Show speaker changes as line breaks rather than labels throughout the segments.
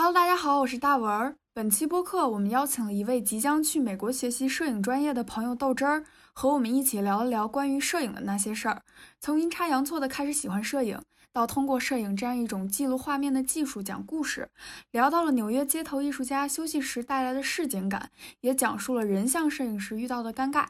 Hello，大家好，我是大文儿。本期播客，我们邀请了一位即将去美国学习摄影专业的朋友豆汁儿，和我们一起聊了聊关于摄影的那些事儿。从阴差阳错的开始喜欢摄影，到通过摄影这样一种记录画面的技术讲故事，聊到了纽约街头艺术家休息时带来的市井感，也讲述了人像摄影时遇到的尴尬。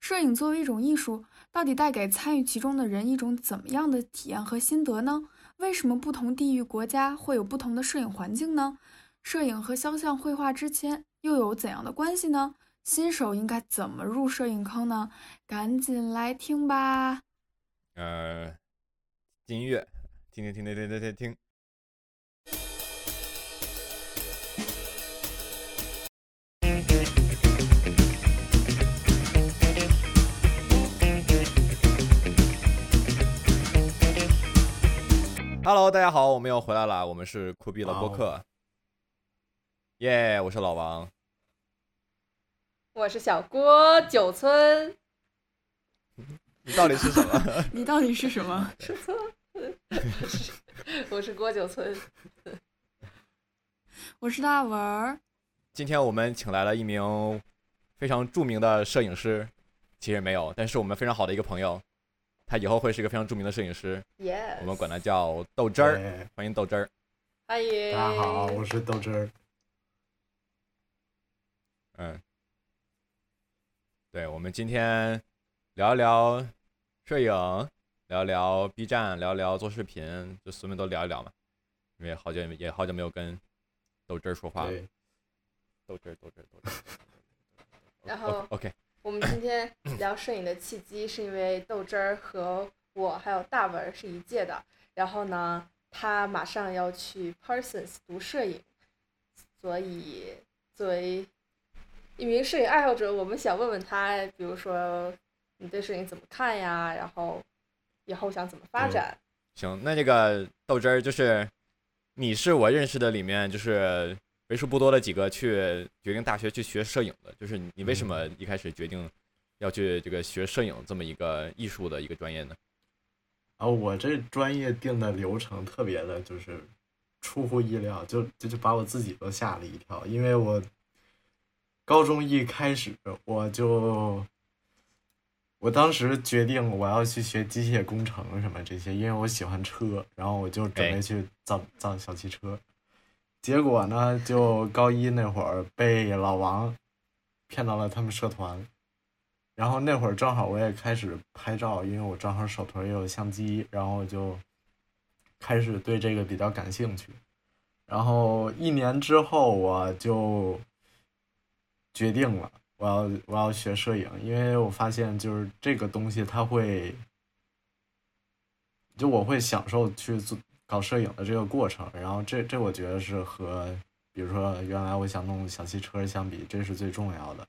摄影作为一种艺术，到底带给参与其中的人一种怎么样的体验和心得呢？为什么不同地域国家会有不同的摄影环境呢？摄影和肖像绘画之间又有怎样的关系呢？新手应该怎么入摄影坑呢？赶紧来听吧！
呃，音乐，听听听听听听听 Hello，大家好，我们又回来了，我们是酷毙了播客。耶，我是老王。
我是小郭九村，
你到底是什么？
你到底是什么？
说错了，我是郭九村。
我是大文儿。
今天我们请来了一名非常著名的摄影师，其实没有，但是我们非常好的一个朋友，他以后会是一个非常著名的摄影师。
耶，
我们管他叫豆汁儿，
对
欢迎豆汁儿。
欢迎。
大家好，我是豆汁儿。
嗯，对，我们今天聊一聊摄影，聊一聊 B 站，聊一聊做视频，就随便都聊一聊嘛。因为好久也好久没有跟豆汁儿说话了。豆汁儿，豆汁儿，豆汁儿。
然后
OK，
我们今天聊摄影的契机，是因为豆汁儿和我还有大文是一届的，然后呢，他马上要去 Parsons 读摄影，所以作为一名摄影爱好者，我们想问问他，比如说你对摄影怎么看呀？然后以后想怎么发展？
行，那这个豆汁儿就是你是我认识的里面就是为数不多的几个去决定大学去学摄影的，就是你你为什么一开始决定要去这个学摄影这么一个艺术的一个专业呢？
啊，我这专业定的流程特别的，就是出乎意料，就就就把我自己都吓了一跳，因为我高中一开始我就，我当时决定我要去学机械工程什么这些，因为我喜欢车，然后我就准
哎。
备去造造小汽车，结果呢，就高一那会儿被老王骗到了他们社团。然后那会儿正好我也开始拍照，因为我正好手头也有相机，然后就开始对这个比较感兴趣。然后一年之后，我就决定了我要我要学摄影，因为我发现就是这个东西它会，就我会享受去做搞摄影的这个过程。然后这这我觉得是和比如说原来我想弄小汽车相比，这是最重要的。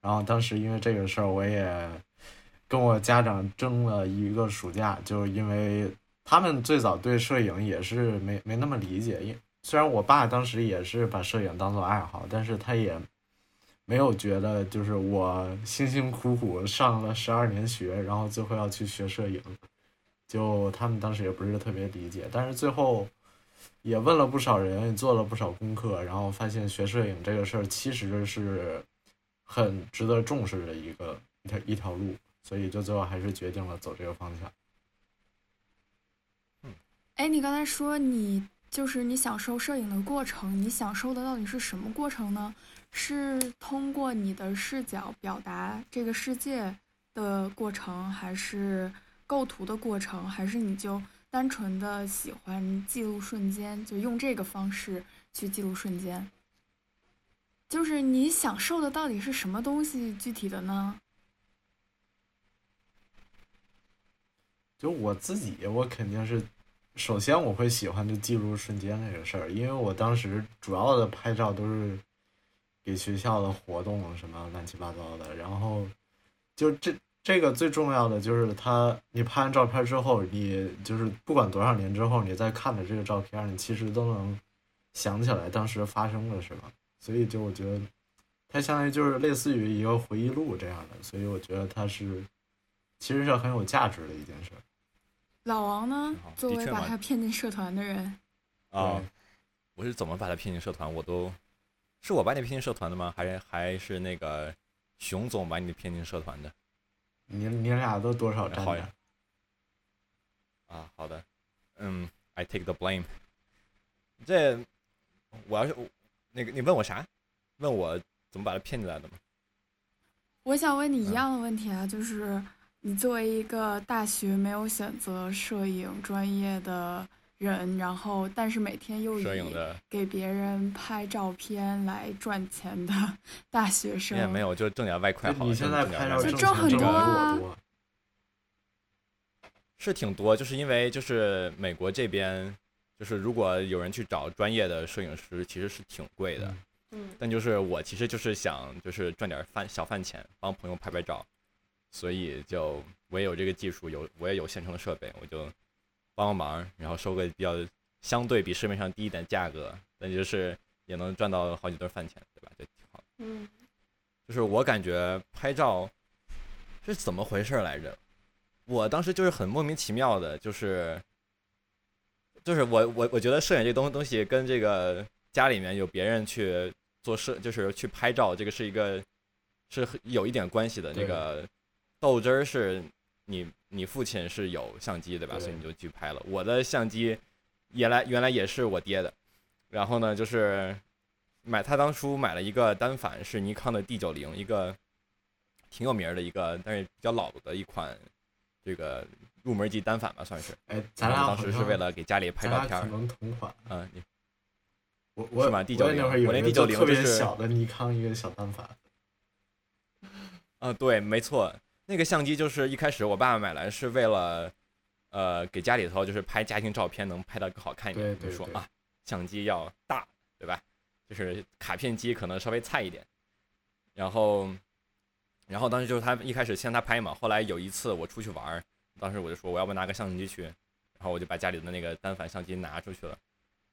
然后当时因为这个事儿，我也跟我家长争了一个暑假，就是因为他们最早对摄影也是没没那么理解，因虽然我爸当时也是把摄影当做爱好，但是他也没有觉得就是我辛辛苦苦上了十二年学，然后最后要去学摄影，就他们当时也不是特别理解，但是最后也问了不少人，也做了不少功课，然后发现学摄影这个事儿其实是很值得重视的一个一条一条路，所以就最后还是决定了走这个方向。
嗯哎，你刚才说你就是你享受摄影的过程，你享受的到底是什么过程呢？是通过你的视角表达这个世界的过程，还是构图的过程，还是你就单纯的喜欢记录瞬间，就用这个方式去记录瞬间？就是你享受的到底是什么东西具体的呢？
就我自己，我肯定是，首先我会喜欢就记录瞬间这个事儿，因为我当时主要的拍照都是给学校的活动什么乱七八糟的，然后就这这个最重要的就是它，你拍完照片之后，你就是不管多少年之后，你再看的这个照片，你其实都能想起来当时发生了什么，所以就我觉得它相当于就是类似于一个回忆录这样的，所以我觉得它是其实是很有价值的一件事。
老王呢，作为把他骗进社团的人，
啊
对，
我是怎么把他骗进社团？我都是我把你骗进社团的吗？还是还是那个熊总把你骗进社团的？
你你俩都多少沾点
好呀？啊，好的，嗯，I take the blame。这我要是那个你问我啥？问我怎么把他骗进来的吗？
我想问你一
嗯
样的问题啊，就是你作为一个大学没有选择摄影专业的人，然后但是每天又以
摄影的
给别人拍照片来赚钱的 大学生，
也没有，就挣点外快好了。
你现在拍照挣
外快
挣很多啊，
是挺多，就是因为就是美国这边，就是如果有人去找专业的摄影师，其实是挺贵的。
嗯
嗯
但就是我其实就是想就是赚点饭小饭钱，帮朋友拍拍照，所以就我也有这个技术，有我也有现成的设备，我就帮帮忙，然后收个比较相对比市面上低一点价格，但就是也能赚到好几顿饭钱，对吧？就挺好的。
嗯
就是我感觉拍照是怎么回事来着？我当时就是很莫名其妙的，就是就是我我我觉得摄影这东东西跟这个家里面有别人去做摄，就是去拍照，这个是一个是有一点关系的。那个豆汁儿是你你父亲是有相机对吧？所以你就去拍了。我的相机原来原来也是我爹的，然后呢就是买他当初买了一个单反是尼康的 D 九零，一个挺有名的一个，但是比较老的一款这个入门级单反吧，算是。
哎，咱
然
俩
当时是为了给家里拍照片儿。
能同款。
嗯，你
我我
是吗
我也
D90
那会儿有
我那
一个
D90
特别
就是
小的尼康一个小单反，
啊，对，没错，那个相机就是一开始我爸爸买来是为了，呃，给家里头就是拍家庭照片能拍得更好看一点，就说啊，相机要大，对吧？就是卡片机可能稍微菜一点，然后，然后当时就是他一开始先他拍嘛，后来有一次我出去玩，当时我就说我要不拿个相机去，然后我就把家里的那个单反相机拿出去了，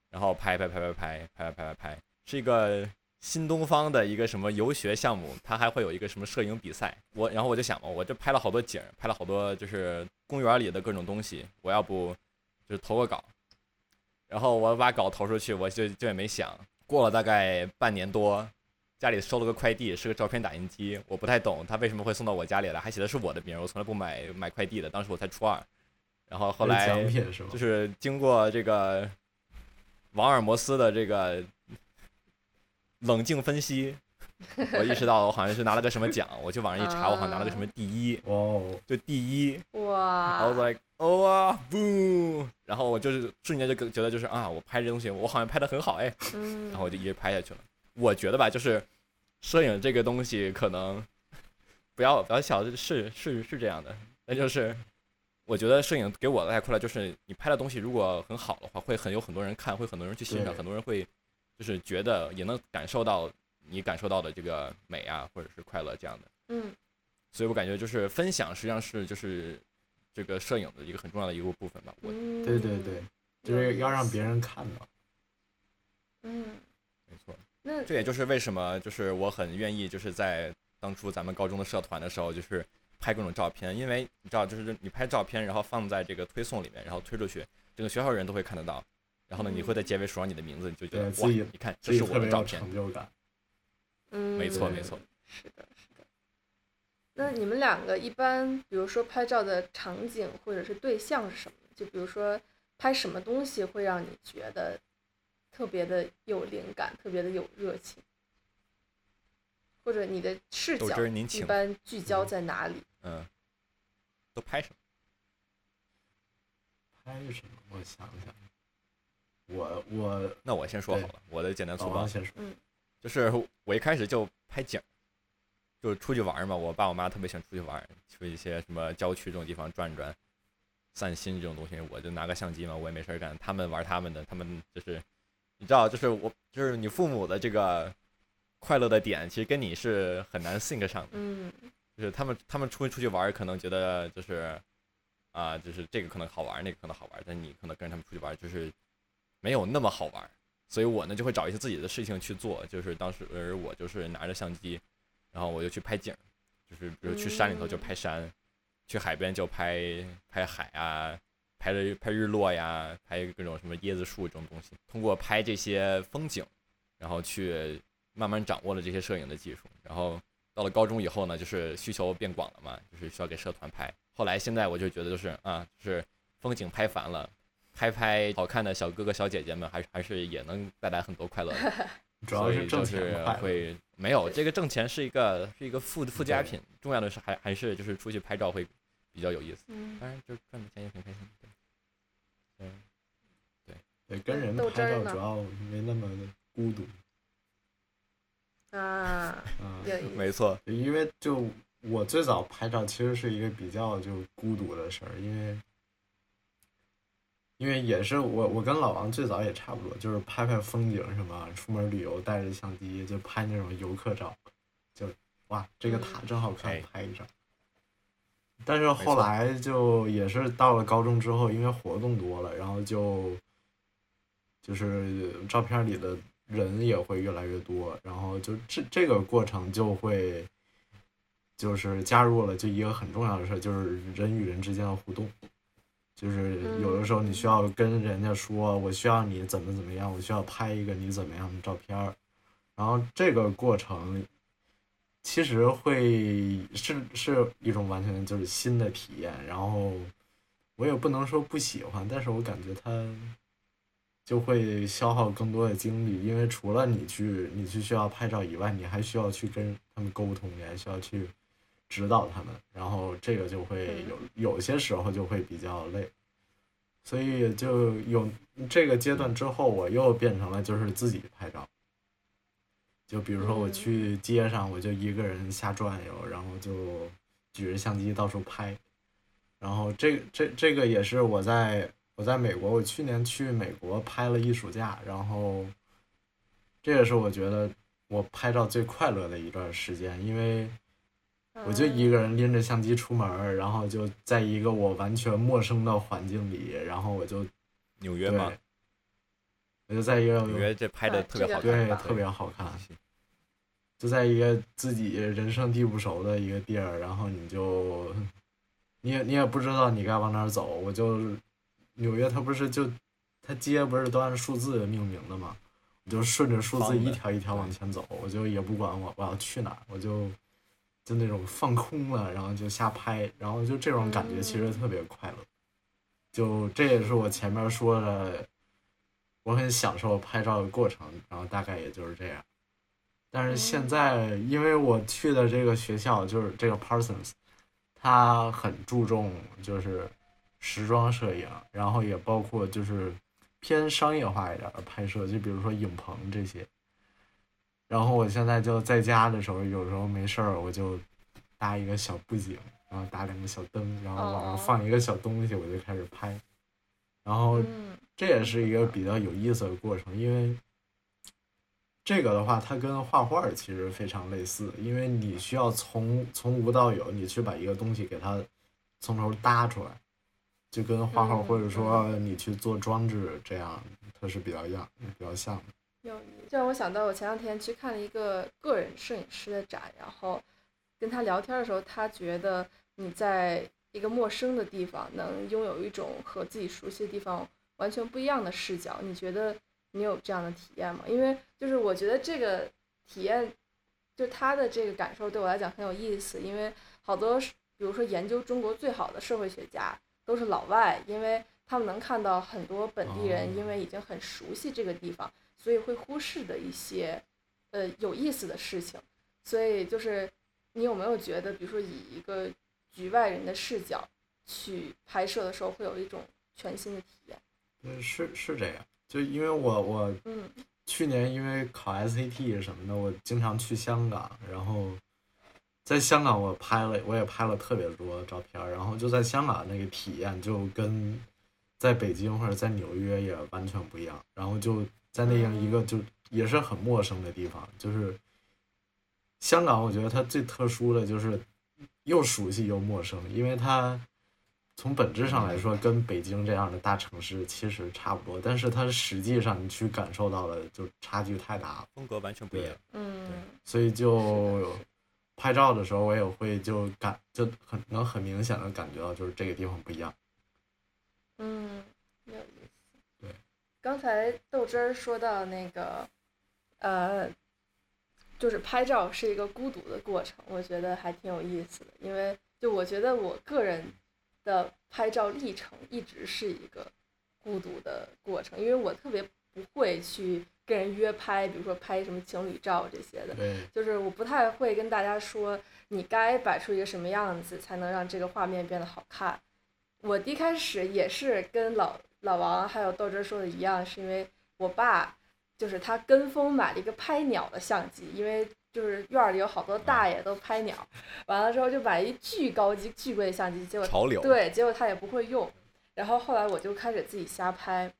然后拍拍拍拍拍拍拍拍拍拍，是一个新东方的一个什么游学项目，它还会有一个什么摄影比赛。我然后我就想嘛，我这拍了好多景，拍了好多就是公园里的各种东西，我要不就是投个稿。然后我把稿投出去，我就就也没想。过了大概半年多，家里收了个快递，是个照片打印机。我不太懂他为什么会送到我家里来，还写的是我的名。我从来不买买快递的，当时我才初二。然后后来？就是经过这个王尔摩斯的这个冷静分析，我意识到我好像是拿了个什么奖，我去网上一查，我好像拿了个什么第一，
哦，
就第一。
哇。
I was like，哦啊，boom！然后我就是瞬间就觉得就是啊，我拍这东西我好像拍的很好哎，
嗯，
然后我就一直拍下去了。我觉得吧，就是摄影这个东西可能 不要不要小，是是是这样的，那就是我觉得摄影给我的概括了，就是你拍的东西如果很好的话，会很有很多人看，会很多人去欣赏，很多人会就是觉得也能感受到你感受到的这个美啊，或者是快乐这样的。
嗯
所以我感觉就是分享实际上是就是这个摄影的一个很重要的一个部分吧。我
嗯，
对对对，就是要让别人看到。
嗯，
没错。
那
这也就是为什么就是我很愿意就是在当初咱们高中的社团的时候，就是拍各种照片，因为你知道，就是你拍照片，然后放在这个推送里面，然后推出去，整个学校人都会看得到。然后呢，你会在结尾数上你的名字，你就觉得哇，你看这是我的照片，
成就感。
嗯，
没错没错。
是的，是的。那你们两个一般，比如说拍照的场景或者是对象是什么？就比如说拍什么东西会让你觉得特别的有灵感，特别的有热情，或者你的视
豆
角一般聚焦在哪里？
嗯，都拍什么？
拍什么？我想想，我我
那我先说好了，我的简单粗暴，
先说。
就是我一开始就拍景儿，就出去玩儿嘛。我爸我妈特别喜欢出去玩儿，去一些什么郊区这种地方转转、散心这种东西，我就拿个相机嘛，我也没事儿干。他们玩他们的，他们就是你知道，就是我就是你父母的这个快乐的点，其实跟你是很难 sync 上的。
嗯
就是他们他们出出去玩，可能觉得就是啊、就是这个可能好玩，那个可能好玩，但你可能跟着他们出去玩，就是没有那么好玩儿。所以我呢就会找一些自己的事情去做，就是当时我就是拿着相机，然后我就去拍景儿，就是比如去山里头就拍山，去海边就拍拍海啊，拍的拍日落呀，拍各种什么椰子树这种东西，通过拍这些风景，然后去慢慢掌握了这些摄影的技术。然后到了高中以后呢，就是需求变广了嘛，就是需要给社团拍。后来现在我就觉得就是啊，就是风景拍烦了，拍拍好看的小哥哥小姐姐们，还是还是也能带来很多快乐的。
主要是挣钱。
会没有这个挣钱是一个是一个附附加品，重要的是还还是就是出去拍照会比较有意思。
嗯，
当然就赚的钱也很开心。对，嗯，对
对，跟人拍照主要没那么孤独。
啊，有
没错，
因为就我最早拍照其实是一个比较就孤独的事儿，因为。因为也是我，我跟老王最早也差不多，就是拍拍风景什么，出门旅游带着相机就拍那种游客照，就哇这个塔真好看，拍一张。但是后来就也是到了高中之后，因为活动多了，然后就就是照片里的人也会越来越多，然后就这这个过程就会就是加入了就一个很重要的事，就是人与人之间的互动。就是有的时候你需要跟人家说，我需要你怎么怎么样，我需要拍一个你怎么样的照片儿，然后这个过程其实会是是一种完全就是新的体验，然后我也不能说不喜欢，但是我感觉它就会消耗更多的精力，因为除了你去你去需要拍照以外，你还需要去跟他们沟通，你还需要去。指导他们，然后这个就会有有些时候就会比较累，所以就有这个阶段之后，我又变成了就是自己拍照。就比如说我去街上，我就一个人瞎转悠，然后就举着相机到处拍。然后这这这个也是我在我在美国，我去年去美国拍了一暑假，然后这也是我觉得我拍照最快乐的一段时间，因为。我就一个人拎着相机出门，然后就在一个我完全陌生的环境里，然后我就
纽约吗？
我就在一个
纽约，这拍的特别好看，
对，特别好看。就在一个自己人生地不熟的一个地儿，然后你就，你也你也不知道你该往哪走。我就纽约，它不是就它街不是都按数字命名的吗？我就顺着数字一条一条往前走，我就也不管我我要去哪，我就。就那种放空了，然后就瞎拍，然后就这种感觉其实特别快乐。就这也是我前面说的，我很享受拍照的过程，然后大概也就是这样。但是现在，因为我去的这个学校就是这个 Parsons，他很注重就是时装摄影，然后也包括就是偏商业化一点的拍摄，就比如说影棚这些。然后我现在就在家的时候，有时候没事儿，我就搭一个小布景，然后搭两个小灯，然后往上放一个小东西，我就开始拍。然后这也是一个比较有意思的过程，因为这个的话，它跟画画其实非常类似，因为你需要从从无到有，你去把一个东西给它从头搭出来，就跟画画或者说你去做装置这样，它是比较样比较像的。
有，就让我想到我前两天去看了一个个人摄影师的展，然后跟他聊天的时候，他觉得你在一个陌生的地方能拥有一种和自己熟悉的地方完全不一样的视角。你觉得你有这样的体验吗？因为就是我觉得这个体验，就他的这个感受对我来讲很有意思。因为好多，比如说研究中国最好的社会学家都是老外，因为他们能看到很多本地人因为已经很熟悉这个地方。所以会忽视的一些，呃，有意思的事情。所以就是，你有没有觉得，比如说以一个局外人的视角去拍摄的时候，会有一种全新的体验？
嗯，是是这样。就因为我我
嗯，
去年因为考 SAT 什么的，我经常去香港，然后在香港我拍了，我也拍了特别多照片。然后就在香港那个体验就跟在北京或者在纽约也完全不一样。然后就。在那样一个就也是很陌生的地方，就是香港。我觉得它最特殊的就是又熟悉又陌生，因为它从本质上来说跟北京这样的大城市其实差不多，但是它实际上你去感受到的就差距太大了，
风格完全不一样。
嗯，
所以就拍照的时候，我也会就感就很能很明显的感觉到就是这个地方不一样。
嗯，有意思。
对，
刚才豆汁儿说到那个，呃，就是拍照是一个孤独的过程，我觉得还挺有意思的。因为就我觉得我个人的拍照历程一直是一个孤独的过程，因为我特别不会去跟人约拍，比如说拍什么情侣照这些的。
对，
就是我不太会跟大家说你该摆出一个什么样子才能让这个画面变得好看。我一开始也是跟老老王还有豆汁儿说的一样，是因为我爸就是他跟风买了一个拍鸟的相机，因为就是院儿里有好多大爷都拍鸟，完了之后就买一巨高级巨贵的相机，结果
潮流。
对，结果他也不会用，然后后来我就开始自己瞎拍，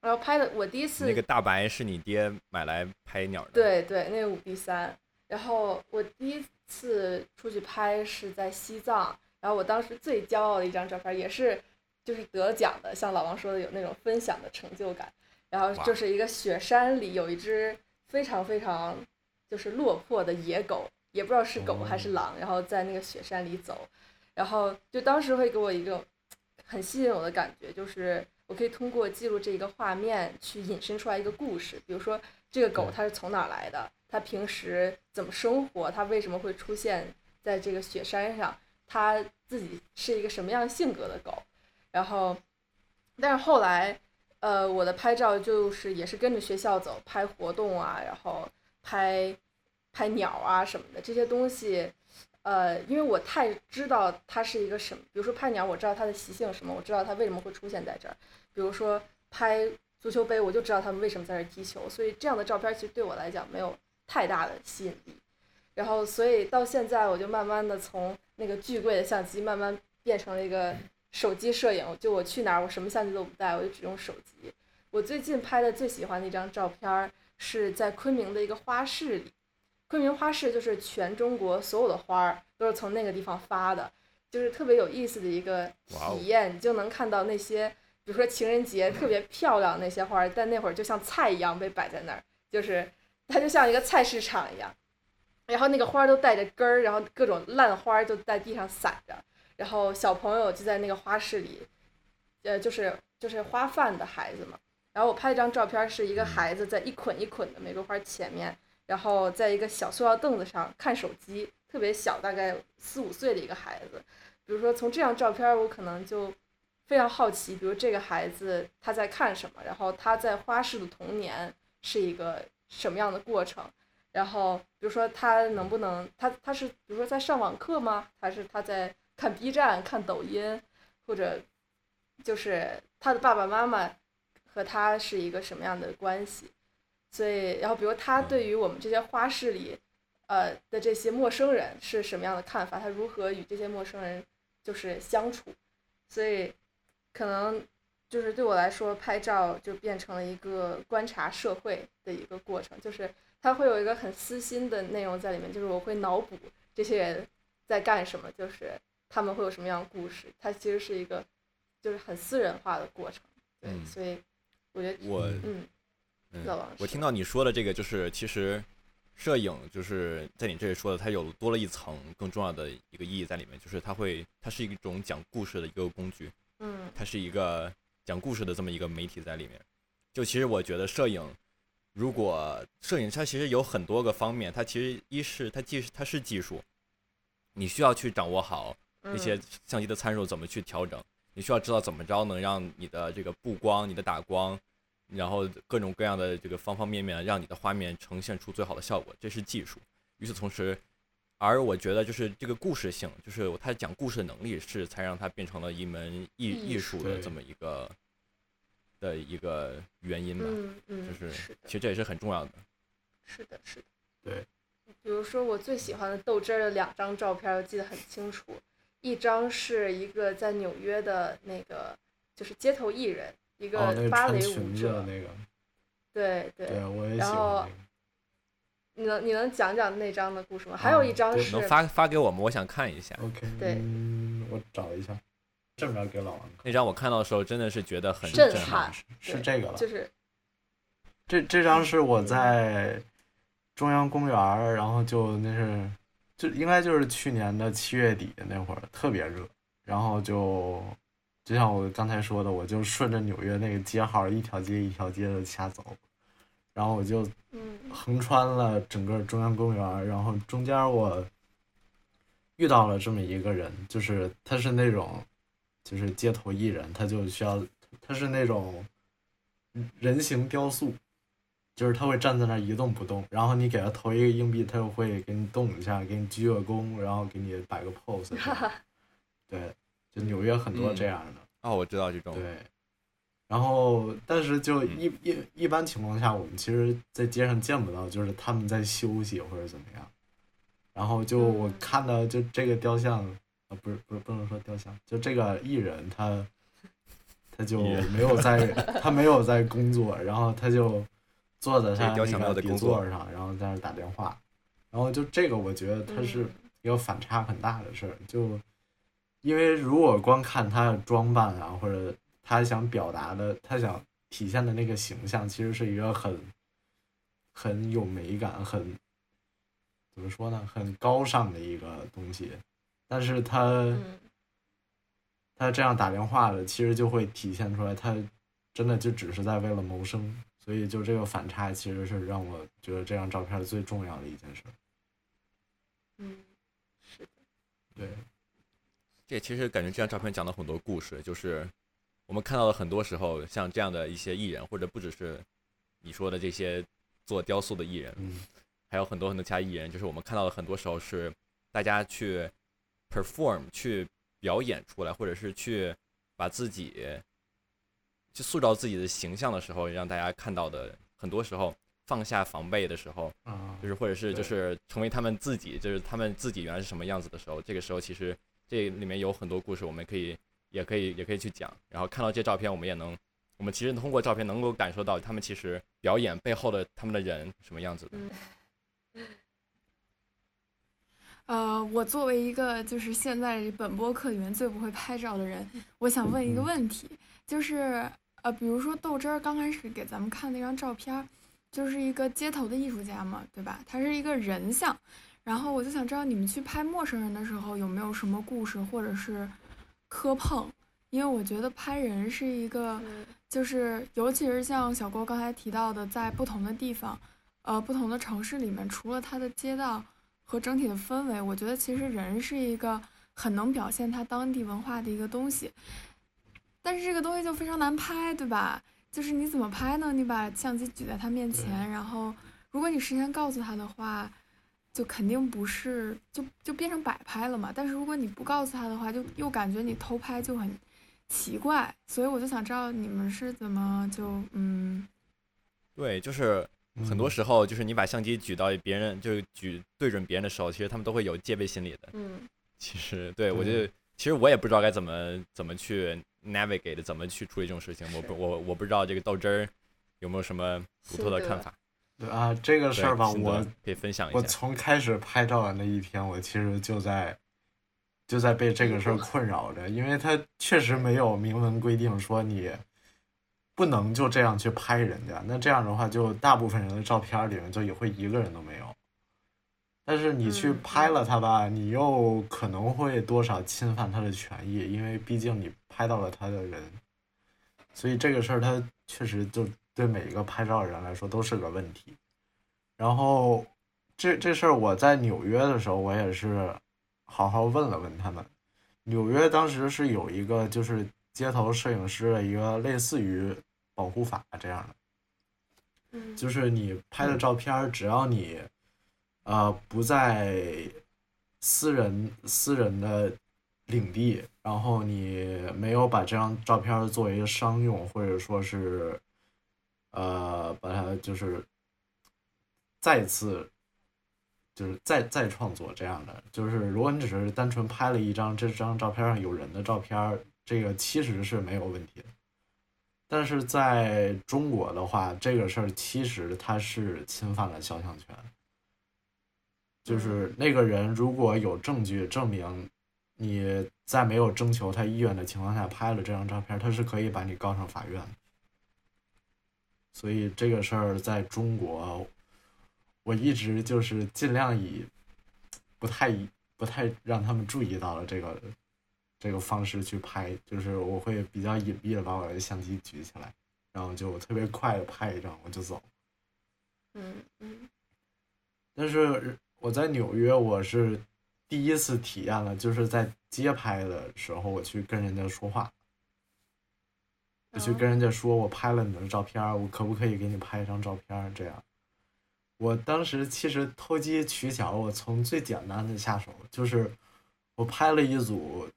然后拍的我第一次
那个大白是你爹买来拍鸟的。
对对，那个五 B 三。然后我第一次出去拍是在西藏，然后我当时最骄傲的一张照片也是就是得奖的，像老王说的有那种分享的成就感。然后就是一个雪山里有一只非常非常就是落魄的野狗，也不知道是狗还是狼，然后在那个雪山里走，然后就当时会给我一个很吸引我的感觉，就是我可以通过记录这一个画面去引申出来一个故事，比如说这个狗它是从哪儿来的，它平时怎么生活，它为什么会出现在这个雪山上，它自己是一个什么样性格的狗，然后，但是后来，呃，我的拍照就是也是跟着学校走，拍活动啊，然后拍拍鸟啊什么的这些东西，呃，因为我太知道它是一个什么，比如说拍鸟，我知道它的习性什么，我知道它为什么会出现在这儿，比如说拍足球杯，我就知道他们为什么在这儿踢球，所以这样的照片其实对我来讲没有太大的吸引力。然后，所以到现在，我就慢慢的从那个巨贵的相机，慢慢变成了一个手机摄影。就我去哪儿，我什么相机都不带，我就只用手机。我最近拍的最喜欢的一张照片儿是在昆明的一个花市里。昆明花市就是全中国所有的花儿都是从那个地方发的，就是特别有意思的一个体验。你就能看到那些，比如说情人节特别漂亮那些花儿，但那会儿就像菜一样被摆在那儿，就是它就像一个菜市场一样。然后那个花儿都带着根儿，然后各种烂花儿就在地上散着，然后小朋友就在那个花市里，呃，就是就是花贩的孩子嘛。然后我拍一张照片，是一个孩子在一捆一捆的玫瑰花前面，然后在一个小塑料凳子上看手机，特别小，大概四五岁的一个孩子。比如说从这张照片，我可能就非常好奇，比如这个孩子他在看什么，然后他在花市的童年是一个什么样的过程。然后，比如说他能不能，他他是比如说在上网课吗？还是他在看 B 站、看抖音，或者就是他的爸爸妈妈和他是一个什么样的关系？所以，然后比如他对于我们这些花市里，呃的这些陌生人是什么样的看法？他如何与这些陌生人就是相处？所以，可能就是对我来说，拍照就变成了一个观察社会的一个过程，就是。它会有一个很私心的内容在里面，就是我会脑补这些人在干什么，就是他们会有什么样的故事。它其实是一个就是很私人化的过程，对，
嗯
所以我觉得，
我
嗯，
嗯
老王，
我听到你说的这个，就是其实摄影就是在你这里说的，它有多了一层更重要的一个意义在里面，就是它会，它是一种讲故事的一个工具，
嗯
它是一个讲故事的这么一个媒体在里面。就其实我觉得摄影。如果摄影它其实有很多个方面，它其实一是它既是它是技术，你需要去掌握好那些
嗯
相机的参数怎么去调整，你需要知道怎么着能让你的这个布光、你的打光，然后各种各样的这个方方面面，让你的画面呈现出最好的效果，这是技术。与此同时，而我觉得就是这个故事性，就是他讲故事的能力，是才让它变成了一门艺
艺
艺术的这么一个的一个原因吧。
嗯嗯，
就是其实这也是很重要的。
是的，是的。
对，
比如说我最喜欢的豆汁儿的两张照片，我记得很清楚。一张是一个在纽约的那个，就是街头艺人，一
个
个芭蕾舞者。
那个，
对对。
对，我也喜
然后
欢
你能你能讲讲那张的故事吗？还有一张
对
是，
能发发给我们，我想看一下。
OK，
对
嗯，我找一下，正着给老王看。
那张。我看到的时候真的是觉得很
震
震
撼
是这个了。
就是
这这张是我在中央公园，然后就那是就应该就是去年的七月底那会儿特别热，然后就就像我刚才说的，我就顺着纽约那个街号一条街一条街的瞎走，然后我就
嗯
横穿了整个中央公园，然后中间我遇到了这么一个人，就是他是那种就是街头艺人，他就需要他是那种人形雕塑，就是他会站在那儿一动不动，然后你给他投一个硬币，他就会给你动一下，给你鞠个躬，然后给你摆个 pose。对，就纽约很多这样的。
哦，我知道这种。
对，然后但是就一一一般情况下，我们其实在街上见不到，就是他们在休息或者怎么样。然后就我
嗯
看到就这个雕像，啊不是不是不能说雕像，就这个艺人他他就没有在他没有在工作，然后他就坐在他
雕像没
那个底座上，然后在那打电话。然后就这个我觉得他是
嗯
一个反差很大的事儿，就因为如果光看他的装扮啊，或者他想表达的，他想体现的那个形象，其实是一个很很有美感、很怎么说呢，很高尚的一个东西。但是他、
嗯
他这样打电话的，其实就会体现出来，他真的就只是在为了谋生。所以就这个反差，其实是让我觉得这张照片最重要的一件事。
嗯，是的，
对，
这其实感觉这张照片讲了很多故事，就是我们看到了很多时候像这样的一些艺人，或者不只是你说的这些做雕塑的艺人，
嗯
还有很多很多其他艺人，就是我们看到的很多时候是大家去 perform 去表演出来，或者是去把自己去塑造自己的形象的时候，让大家看到的，很多时候放下防备的时候，
啊，
就是或者是就是成为他们自己，就是他们自己原来是什么样子的时候，这个时候其实这里面有很多故事，我们可以也可以也可以去讲，然后看到这照片，我们也能，我们其实通过照片能够感受到他们其实表演背后的他们的人什么样子的。
嗯
呃，我作为一个就是现在本播客里面最不会拍照的人，我想问一个
嗯
问题，就是呃，比如说豆汁儿刚开始给咱们看那张照片儿，就是一个街头的艺术家嘛，对吧？他是一个人像，然后我就想知道你们去拍陌生人的时候有没有什么故事或者是磕碰，因为我觉得拍人是一个。
嗯
就是尤其是像小郭刚才提到的，在不同的地方，呃，不同的城市里面，除了他的街道和整体的氛围，我觉得其实人是一个很能表现他当地文化的一个东西。但是这个东西就非常难拍，对吧？就是你怎么拍呢？你把相机举在他面前，然后如果你事先告诉他的话，就肯定不是就就变成摆拍了嘛。但是如果你不告诉他的话，就又感觉你偷拍就很奇怪，所以我就想知道你们是怎么就嗯
对，就是很多时候就是你把相机举到别人，就是举对准别人的时候，其实他们都会有戒备心理的。
嗯
其实对我
对
就其实我也不知道该怎么怎么去 navigate，怎么去处理这种事情。我不我我不知道这个豆汁儿有没有什么独特的看法。
对啊，这个事儿吧，我
可以分享一下。
我从开始拍照的那一天，我其实就在就在被这个事儿困扰着，因为它确实没有明文规定说你不能就这样去拍人家，那这样的话，就大部分人的照片里面就也会一个人都没有。但是你去
嗯
拍了他吧，你又可能会多少侵犯他的权益，因为毕竟你拍到了他的人，所以这个事儿他确实就对每一个拍照的人来说都是个问题。然后这这事儿我在纽约的时候，我也是好好问了问他们。纽约当时是有一个就是街头摄影师的一个类似于保护法这样的，
嗯，
就是你拍的照片，只要你呃不在私人私人的领地，然后你没有把这张照片作为商用，或者说是呃把它就是再次就是再再创作这样的，就是如果你只是单纯拍了一张这张照片上有人的照片，这个其实是没有问题的。但是在中国的话，这个事儿其实它是侵犯了肖像权。就是那个人如果有证据证明你在没有征求他意愿的情况下拍了这张照片，他是可以把你告上法院。所以这个事儿在中国，我一直就是尽量以不太不太让他们注意到了这个这个方式去拍，就是我会比较隐蔽的把我的相机举起来，然后就特别快的拍一张我就走。
嗯嗯
但是我在纽约，我是第一次体验了，就是在街拍的时候，我去跟人家说话，我去跟人家说，我拍了你的照片，我可不可以给你拍一张照片？这样，我当时其实投机取巧，我从最简单的下手，就是我拍了一组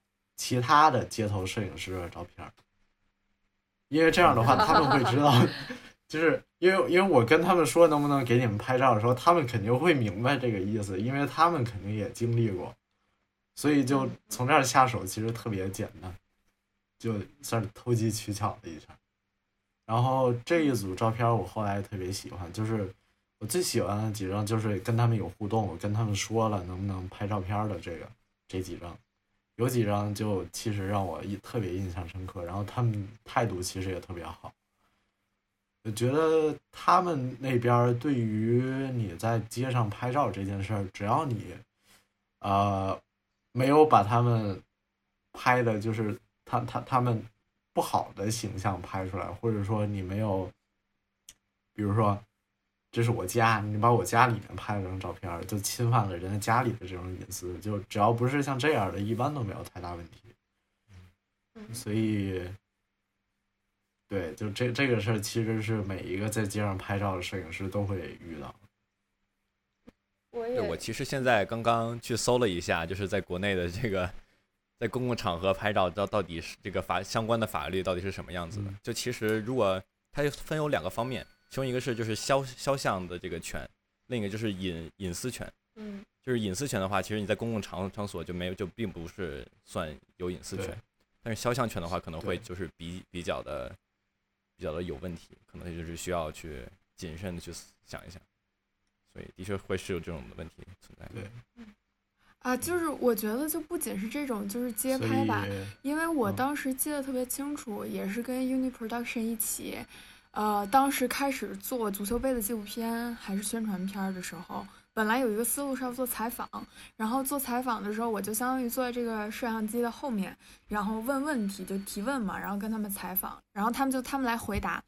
其他的街头摄影师的照片儿，因为这样的话他们会知道，就是因为因为我跟他们说能不能给你们拍照的时候，他们肯定会明白这个意思，因为他们肯定也经历过，所以就从这儿下手其实特别简单，就算是投机取巧了一下。然后这一组照片我后来特别喜欢，就是我最喜欢的几张就是跟他们有互动，我跟他们说了能不能拍照片的这个这几张，有几张就其实让我印特别印象深刻，然后他们态度其实也特别好。我觉得他们那边对于你在街上拍照这件事儿，只要你，呃，没有把他们拍的，就是他他他们不好的形象拍出来，或者说你没有，比如说，这是我家，你把我家里面拍了张照片，就侵犯了人家家里的这种隐私，就只要不是像这样的，一般都没有太大问题。
嗯
所以，对，就这这个事儿，其实是每一个在街上拍照的摄影师都会遇到。
我
我其实现在刚刚去搜了一下，就是在国内的这个在公共场合拍照，到到底是这个法相关的法律到底是什么样子的
嗯？
就其实如果它分有两个方面，其中一个是就是肖肖像的这个权，另一个就是隐隐私权。
嗯。
就是隐私权的话，其实你在公共场场所就没有就并不是算有隐私权，但是肖像权的话可能会就是比比较的比较的有问题，可能就是需要去谨慎的去想一想，所以的确会是有这种的问题存在。
对，
啊，就是我觉得就不仅是这种，就是街拍吧，因为我
嗯。
当时记得特别清楚，也是跟 Uni Production 一起，呃，当时开始做足球杯的纪录片还是宣传片的时候，本来有一个思路是要做采访，然后做采访的时候，我就相当于坐在这个摄像机的后面，然后问问题，就提问嘛，然后跟他们采访，然后他们就他们来回答，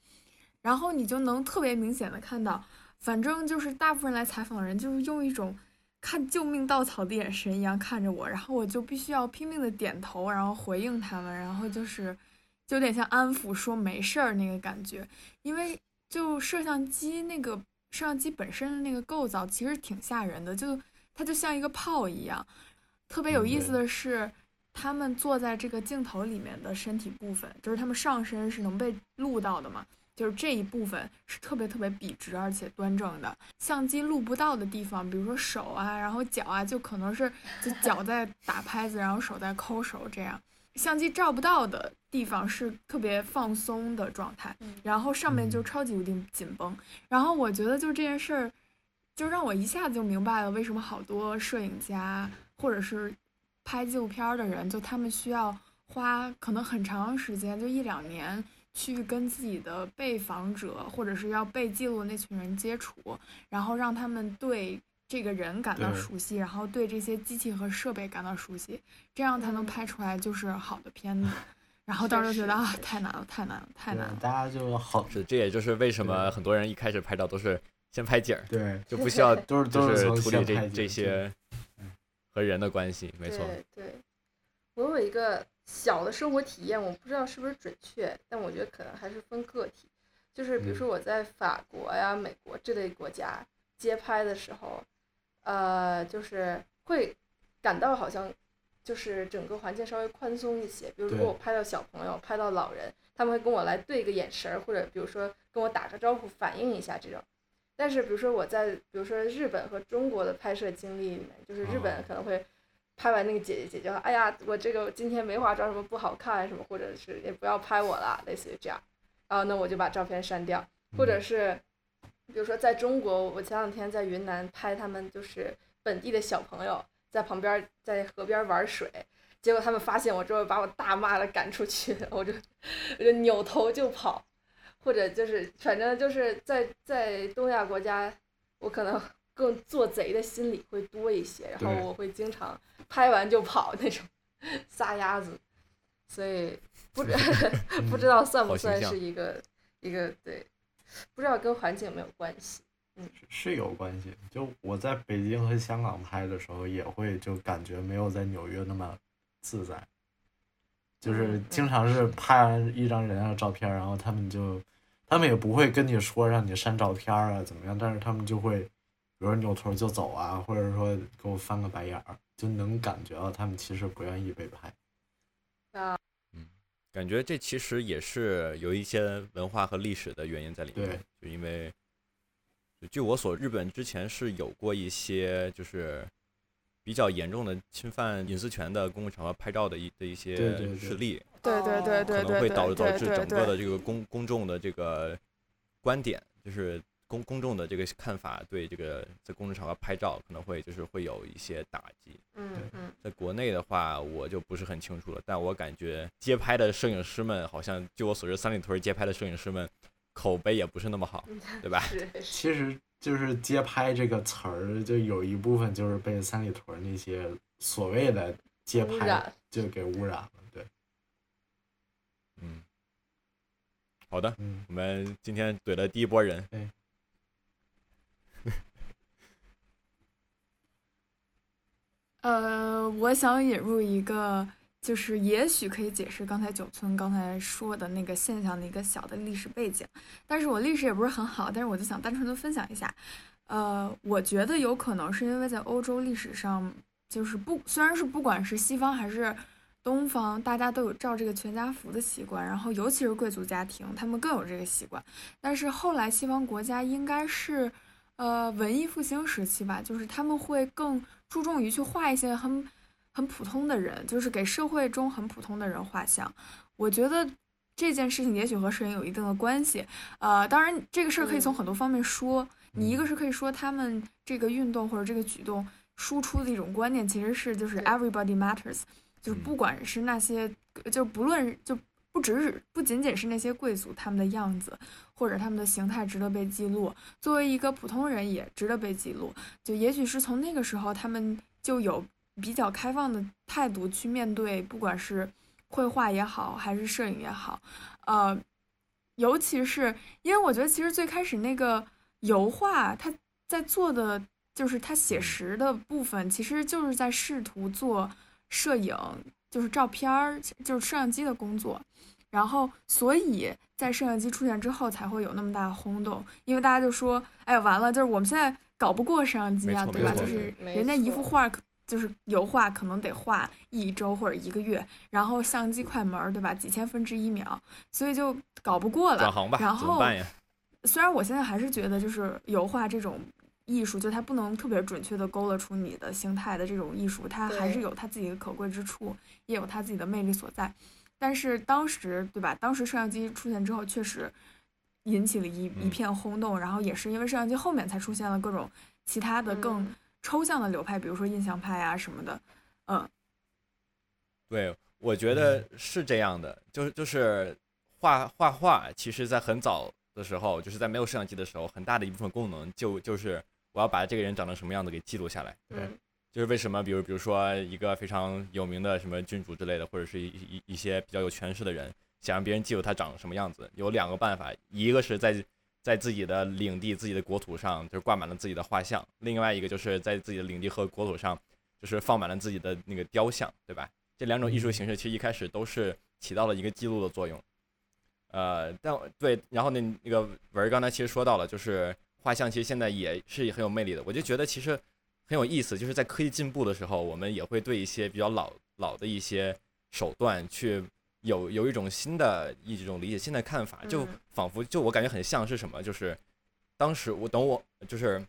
然后你就能特别明显的看到，反正就是大部分来采访的人就是用一种。看救命稻草的眼神一样看着我，然后我就必须要拼命的点头，然后回应他们，然后就是就有点像安抚说没事儿那个感觉，因为就摄像机那个摄像机本身的那个构造其实挺吓人的，就它就像一个炮一样。特别有
嗯
意思的是，他们坐在这个镜头里面的身体部分，就是他们上身是能被录到的嘛，就是这一部分是特别特别笔直而且端正的。相机录不到的地方，比如说手啊，然后脚啊，就可能是就脚在打拍子，然后手在抠手这样。相机照不到的地方是特别放松的状态，
嗯
然后上面就
嗯
超级无敌紧绷。然后我觉得就这件事儿，就让我一下子就明白了为什么好多摄影家或者是拍纪录片儿的人，就他们需要花可能很长时间，就一两年。去跟自己的被访者或者是要被记录的那群人接触，然后让他们对这个人感到熟悉，然后对这些机器和设备感到熟悉，这样才能
嗯
拍出来就是好的片子。然后
确
当时觉得啊，太难了，太难了，太难了。
大家就好，
是，这也就是为什么很多人一开始拍照都是先拍景儿，
对，
就不需要
都是
就
都是
处理这这些和人的关系，没错。
对对，我有一个小的生活体验，我不知道是不是准确，但我觉得可能还是分个体。就是比如
嗯
说我在法国呀、美国这类国家街拍的时候，呃，就是会感到好像就是整个环境稍微宽松一些。比如如果我拍到小朋友、拍到老人，他们会跟我来对个眼神儿，或者比如说跟我打个招呼，反映一下这种。但是比如说我在比如说日本和中国的拍摄经历里面，就是日本
哦
可能会拍完那个姐姐姐姐说，哎呀，我这个今天没化妆，什么不好看什么，或者是也不要拍我了，类似于这样。然后那我就把照片删掉，或者是比如说在中国，我前两天在云南拍他们就是本地的小朋友在旁边在河边玩水。结果他们发现我之后，把我大骂了赶出去，我就我就扭头就跑，或者就是反正就是在在东亚国家，我可能更做贼的心理会多一些，然后我会经常拍完就跑那种撒丫子。所以不知 不知道算不算是一个一个对，不知道跟环境有没有关系。
是有关系。就我在北京和香港拍的时候，也会就感觉没有在纽约那么自在，就是
嗯
经常是拍完一张人家的照片，然后他们就，他们也不会跟你说让你删照片啊怎么样，但是他们就会，比如说扭头就走啊，或者说给我翻个白眼儿，就能感觉到他们其实不愿意被拍。
感觉这其实也是有一些文化和历史的原因在里面
对，
就因为，就据我所，日本之前是有过一些就是比较严重的侵犯隐私权的公共场合拍照的一的一些
对对对。
事例，
对对对对
可能会
对对
导导致
对对
整个的这个公公众的这个观点，就是公公众的这个看法对这个在公众场合拍照可能会就是会有一些打击。
嗯嗯，
在国内的话，我就不是很清楚了，但我感觉街拍的摄影师们好像，据我所知，三里屯街拍的摄影师们口碑也不是那么好，对吧？
其实就是街拍这个词儿，就有一部分就是被三里屯那些所谓的街拍就给污染了。对，
嗯，好的，
嗯，
我们今天怼了第一波人，
呃，我想引入一个，就是也许可以解释刚才九村刚才说的那个现象的一个小的历史背景，但是我历史也不是很好，但是我就想单纯的分享一下。呃，我觉得有可能是因为在欧洲历史上，就是不虽然是不管是西方还是东方，大家都有照这个全家福的习惯，然后尤其是贵族家庭，他们更有这个习惯。但是后来西方国家应该是，呃，文艺复兴时期吧，就是他们会更注重于去画一些很很普通的人，就是给社会中很普通的人画像。我觉得这件事情也许和摄影有一定的关系。呃，当然这个事儿可以从很多方面说。你一个是可以说他们这个运动或者这个举动输出的一种观念，其实是就是 everybody matters，就是不管是那些就不论就不只是不仅仅是那些贵族他们的样子或者他们的形态值得被记录，作为一个普通人也值得被记录。就也许是从那个时候，他们就有比较开放的态度去面对，不管是绘画也好，还是摄影也好，呃，尤其是因为我觉得其实最开始那个油画，它在做的就是它写实的部分，其实就是在试图做摄影，就是照片儿，就是摄像机的工作。然后，所以在摄像机出现之后，才会有那么大的轰动，因为大家就说：“哎呀，完了，就是我们现在搞不过摄像机啊，对吧？就是人家一幅画可就是油画，可能得画一周或者一个月，然后相机快门儿，对吧？几千分之一秒，所以就搞不过了。
转行吧，
然后
怎么办呀？
虽然我现在还是觉得，就是油画这种艺术，就它不能特别准确的勾勒出你的形态的这种艺术，它还是有它自己的可贵之处，也有它自己的魅力所在。但是当时，对吧？当时摄像机出现之后，确实引起了一一
嗯
片轰动，然后也是因为摄像机后面才出现了各种其他的更
嗯
抽象的流派，比如说印象派啊什么的。嗯，
对，我觉得是这样的，就是就是画画画，其实在很早的时候，就是在没有摄像机的时候，很大的一部分功能就就是我要把这个人长成什么样子给记录下来。
对
嗯
就是为什么，比如比如说一个非常有名的什么君主之类的，或者是一一一些比较有权势的人，想让别人记住他长什么样子，有两个办法，一个是在在自己的领地、自己的国土上，就是挂满了自己的画像；另外一个就是在自己的领地和国土上，就是放满了自己的那个雕像，对吧？这两种艺术形式其实一开始都是起到了一个记录的作用。呃，但对，然后那那个文儿刚才其实说到了，就是画像其实现在也是很有魅力的。我就觉得其实很有意思，就是在科技进步的时候，我们也会对一些比较老老的一些手段去有有一种新的一种理解、新的看法，就
嗯
仿佛就我感觉很像是什么，就是当时我等我就是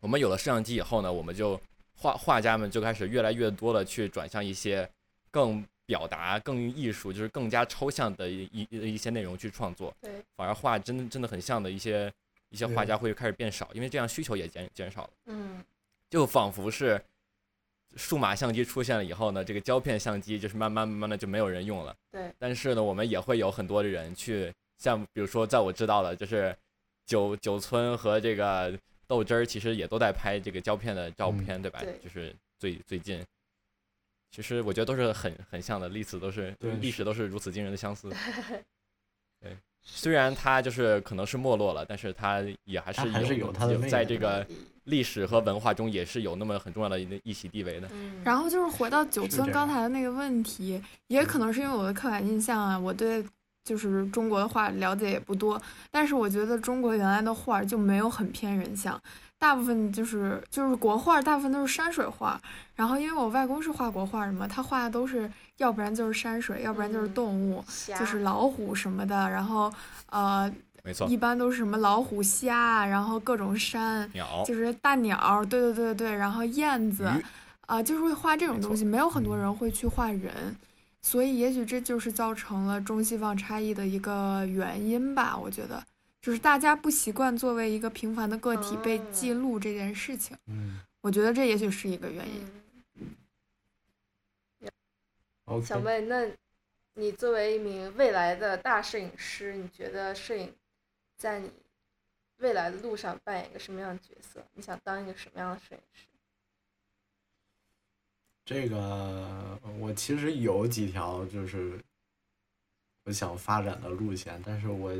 我们有了摄像机以后呢，我们就画画家们就开始越来越多的去转向一些更表达、更艺术，就是更加抽象的一一一些内容去创作。
对，
反而画真的真的很像的一些一些画家会开始变少，因为这样需求也减减少了。
嗯
就仿佛是数码相机出现了以后呢，这个胶片相机就是慢慢慢慢的就没有人用了。
对，
但是呢，我们也会有很多的人去，像比如说在我知道的，就是九九村和这个豆汁儿，其实也都在拍这个胶片的照片，对吧？
对
就是最最近，其实我觉得都是很很像的，历史都是历史都是如此惊人的相似。对，虽然它就是可能是没落了，但是它也还是
它还是有它的魅力
在这个历史和文化中也是有那么很重要的一一席地位的。
嗯，
然后就是回到九村刚才的那个问题，也可能是因为我的刻板印象啊，我对就是中国的画了解也不多，但是我觉得中国原来的画就没有很偏人像，大部分就是就是国画，大部分都是山水画。然后因为我外公是画国画的嘛，他画的都是要不然就是山水，要不然就是
嗯
动物，
虾
就是老虎什么的，然后呃
没错
一，般都是什么老虎、虾，然后各种山。
鸟
就是大鸟儿，对对对对，然后燕子，
鱼
啊、就是会画这种东西，没有很多人会去画人，所以也许这就是造成了中西方差异的一个原因吧。我觉得，就是大家不习惯作为一个平凡的个体被
哦
记录这件事情，
嗯
我觉得这也许是一个原因。
小妹，那你作为一名未来的大摄影师，你觉得摄影在你未来的路上扮演一个什么样的角色？你想当一个什么样的摄影师？
这个我其实有几条就是我想发展的路线，但是我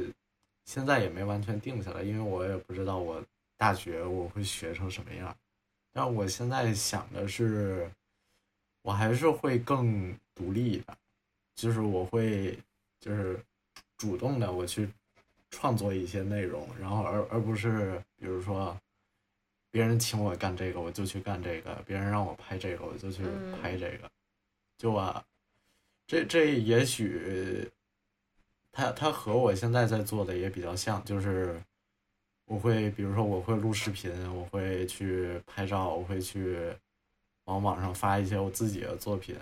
现在也没完全定下来，因为我也不知道我大学我会学成什么样。但我现在想的是，我还是会更独立的，就是我会就是主动的我去创作一些内容，然后而而不是比如说别人请我干这个我就去干这个，别人让我拍这个我就去
嗯
拍这个，就啊，这这也许他他和我现在在做的也比较像，就是我会比如说我会录视频，我会去拍照，我会去往网上发一些我自己的作品，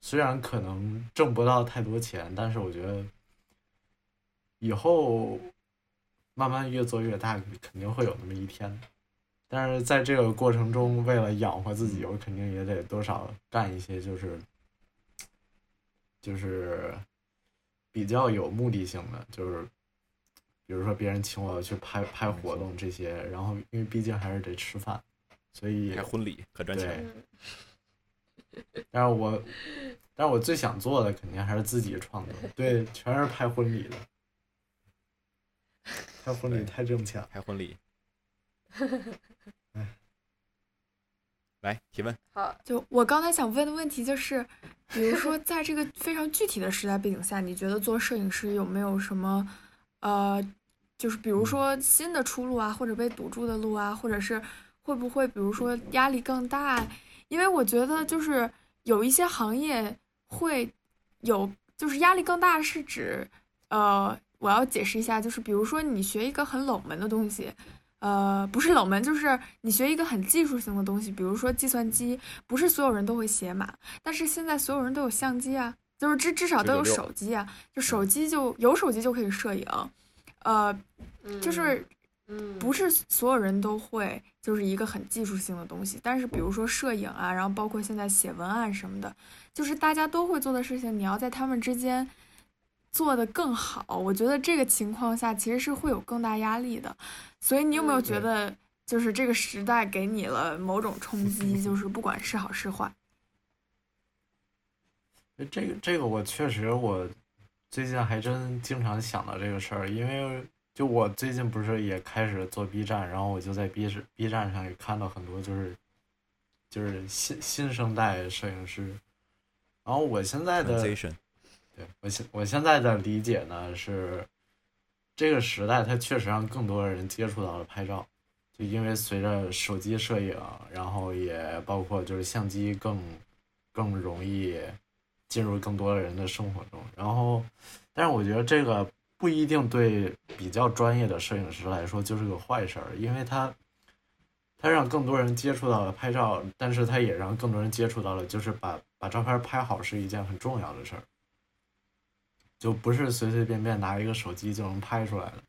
虽然可能挣不到太多钱，但是我觉得以后慢慢越做越大，肯定会有那么一天。但是在这个过程中，为了养活自己，我肯定也得多少干一些，就是就是比较有目的性的，就是比如说别人请我去拍拍活动这些，然后因为毕竟还是得吃饭，所以
开婚礼可赚钱。
但是我，但是我最想做的肯定还是自己创作，对，全是拍婚礼的，拍婚礼太挣钱了。
拍婚礼。来提问，
好，
就我刚才想问的问题就是，比如说 在这个非常具体的时代背景下，你觉得做摄影师有没有什么，呃，就是比如说新的出路啊，或者被堵住的路啊，或者是会不会比如说压力更大？因为我觉得就是有一些行业会有，就是压力更大是指，呃，我要解释一下，就是比如说你学一个很冷门的东西。呃，不是冷门，就是你学一个很技术性的东西，比如说计算机，不是所有人都会写码，但是现在所有人都有相机啊，就是至至少都有手机啊，就手机就有手机就可以摄影，呃，
嗯
就是
嗯，
不是所有人都会，就是一个很技术性的东西。但是比如说摄影啊，然后包括现在写文案什么的，就是大家都会做的事情，你要在他们之间做得更好，我觉得这个情况下其实是会有更大压力的。所以你有没有
嗯
觉得，就是这个时代给你了某种冲击，就是不管是好是坏？
这个这个我确实我最近还真经常想到这个事儿，因为就我最近不是也开始做 B 站，然后我就在 B 站 B 站上也看到很多就是就是新新生代摄影师，然后我现在的对我现我现在的理解呢是，这个时代它确实让更多的人接触到了拍照，就因为随着手机摄影，然后也包括就是相机更更容易进入更多的人的生活中，然后，但是我觉得这个不一定对比较专业的摄影师来说就是个坏事儿，因为它它让更多人接触到了拍照，但是它也让更多人接触到了就是把把照片拍好是一件很重要的事儿。就不是随随便便拿一个手机就能拍出来的。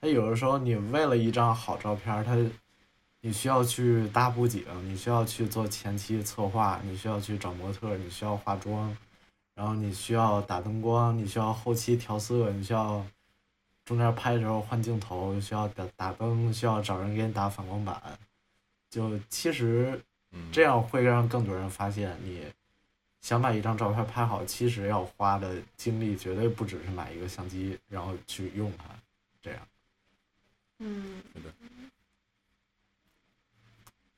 那有的时候你为了一张好照片儿，它你需要去搭布景，你需要去做前期策划，你需要去找模特，你需要化妆，然后你需要打灯光，你需要后期调色，你需要中间拍的时候换镜头，需要打打灯，需要找人给你打反光板。就其实
嗯，
这样会让更多人发现你想把一张照片拍好，其实要花的精力绝对不只是买一个相机，然后去用它，这样。
嗯。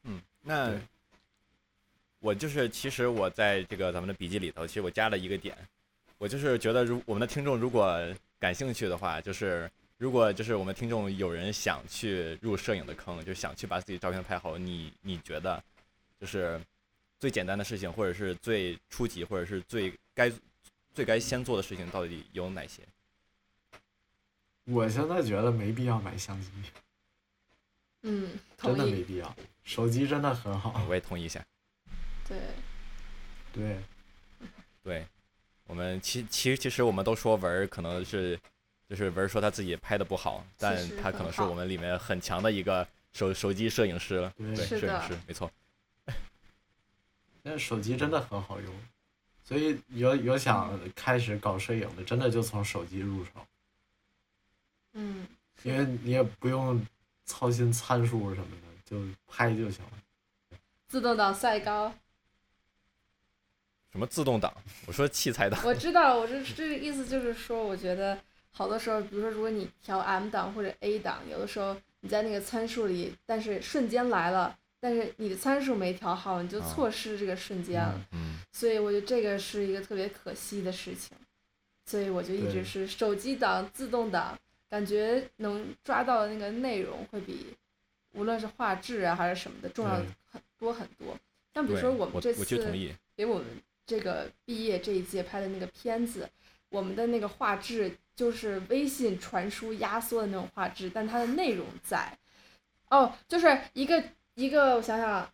嗯，那我就是其实我在这个咱们的笔记里头，其实我加了一个点，我就是觉得如我们的听众如果感兴趣的话，就是如果就是我们听众有人想去入摄影的坑，就想去把自己照片拍好，你你觉得就是最简单的事情，或者是最初级，或者是最该最该先做的事情，到底有哪些？
我现在觉得没必要买相机，
嗯，
真，的没必要。手机真的很好，
我也同意一下。
对，
对，
对，我们其其实其实我们都说文儿可能是，就是文儿说他自己拍的不好，但他可能是我们里面很强的一个手手机摄影师，
对
对，摄影师没错。
那手机真的很好用，所以有有想开始搞摄影的，真的就从手机入手，
嗯，
因为你也不用操心参数什么的，就拍就行了。
自动挡赛高，
什么自动挡？我说器材档。
我知道，我这这个意思就是说，我觉得好多时候，比如说，如果你调 M 档或者 A 档，有的时候你在那个参数里，但是瞬间来了，但是你的参数没调好，你就
啊
错失这个瞬间了。
嗯，
所以我觉得这个是一个特别可惜的事情。所以我就一直是手机档、自动挡，感觉能抓到的那个内容会比无论是画质啊还是什么的重要很多很多。像比，如说我
我
们这次。给我们这个毕业这一届拍的那个片子，我们的那个画质就是微信传输压缩的那种画质，但它的内容在。哦，就是一个一个，我想想，